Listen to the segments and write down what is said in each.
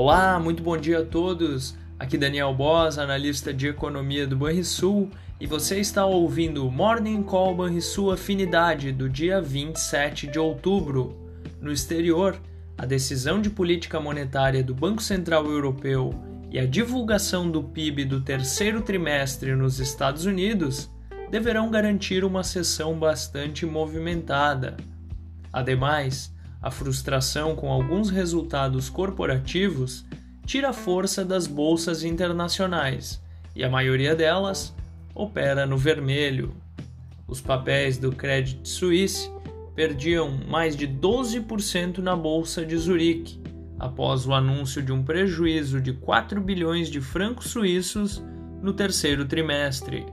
Olá, muito bom dia a todos. Aqui Daniel Boss, analista de economia do Banrisul, e você está ouvindo o Morning Call Banrisul Afinidade do dia 27 de outubro. No exterior, a decisão de política monetária do Banco Central Europeu e a divulgação do PIB do terceiro trimestre nos Estados Unidos deverão garantir uma sessão bastante movimentada. Ademais, a frustração com alguns resultados corporativos tira força das bolsas internacionais e a maioria delas opera no vermelho. Os papéis do Credit Suisse perdiam mais de 12% na bolsa de Zurique após o anúncio de um prejuízo de 4 bilhões de francos suíços no terceiro trimestre,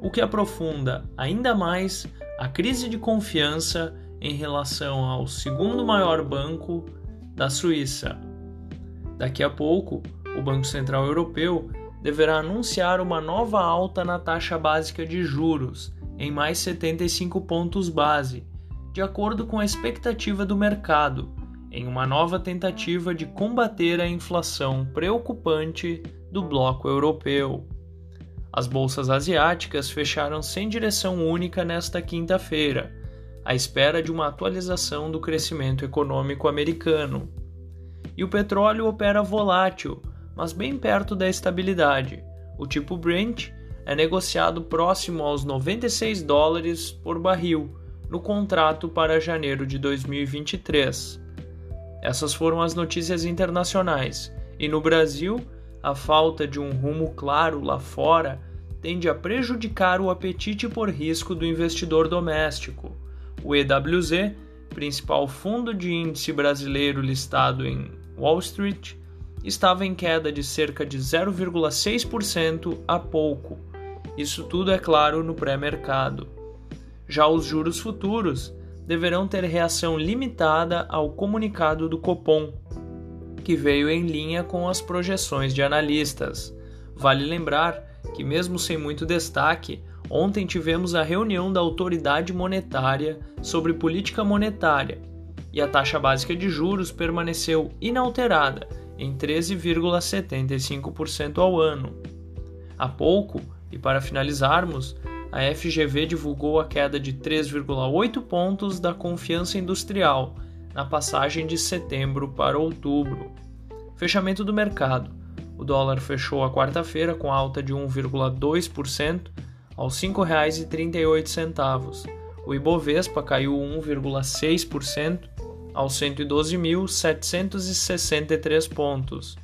o que aprofunda ainda mais a crise de confiança em relação ao segundo maior banco da Suíça. Daqui a pouco, o Banco Central Europeu deverá anunciar uma nova alta na taxa básica de juros, em mais 75 pontos base, de acordo com a expectativa do mercado, em uma nova tentativa de combater a inflação preocupante do bloco europeu. As bolsas asiáticas fecharam sem direção única nesta quinta-feira à espera de uma atualização do crescimento econômico americano. E o petróleo opera volátil, mas bem perto da estabilidade. O tipo Brent é negociado próximo aos 96 dólares por barril no contrato para janeiro de 2023. Essas foram as notícias internacionais. E no Brasil, a falta de um rumo claro lá fora tende a prejudicar o apetite por risco do investidor doméstico. O EWZ, principal fundo de índice brasileiro listado em Wall Street, estava em queda de cerca de 0,6% há pouco. Isso tudo é claro no pré-mercado. Já os juros futuros deverão ter reação limitada ao comunicado do Copom, que veio em linha com as projeções de analistas. Vale lembrar que, mesmo sem muito destaque, Ontem tivemos a reunião da autoridade monetária sobre política monetária e a taxa básica de juros permaneceu inalterada em 13,75% ao ano. Há pouco, e para finalizarmos, a FGV divulgou a queda de 3,8 pontos da confiança industrial na passagem de setembro para outubro. Fechamento do mercado. O dólar fechou a quarta-feira com alta de 1,2% aos R$ 5,38. O Ibovespa caiu 1,6% aos 112.763 pontos.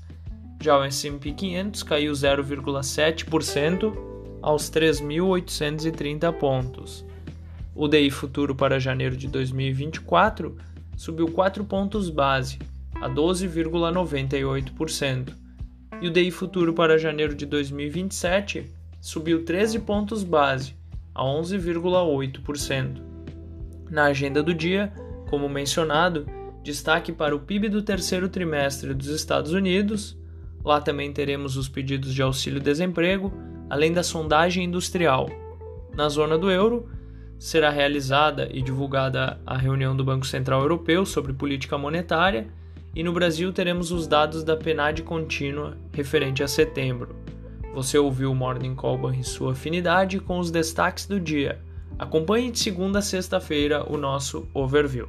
Já o S&P 500 caiu 0,7% aos 3.830 pontos. O DI futuro para janeiro de 2024 subiu 4 pontos base, a 12,98%. E o DI futuro para janeiro de 2027 subiu 13 pontos base, a 11,8%. Na agenda do dia, como mencionado, destaque para o PIB do terceiro trimestre dos Estados Unidos. Lá também teremos os pedidos de auxílio-desemprego, além da sondagem industrial. Na zona do euro, será realizada e divulgada a reunião do Banco Central Europeu sobre política monetária, e no Brasil teremos os dados da PNAD contínua referente a setembro. Você ouviu o Morning Call e sua afinidade com os destaques do dia. Acompanhe de segunda a sexta-feira o nosso overview.